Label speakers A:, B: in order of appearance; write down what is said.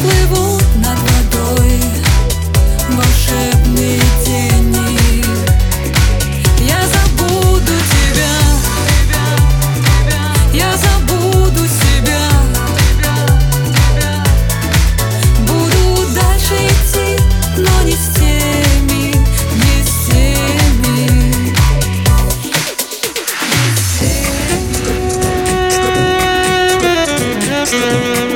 A: Закрываю
B: gosto.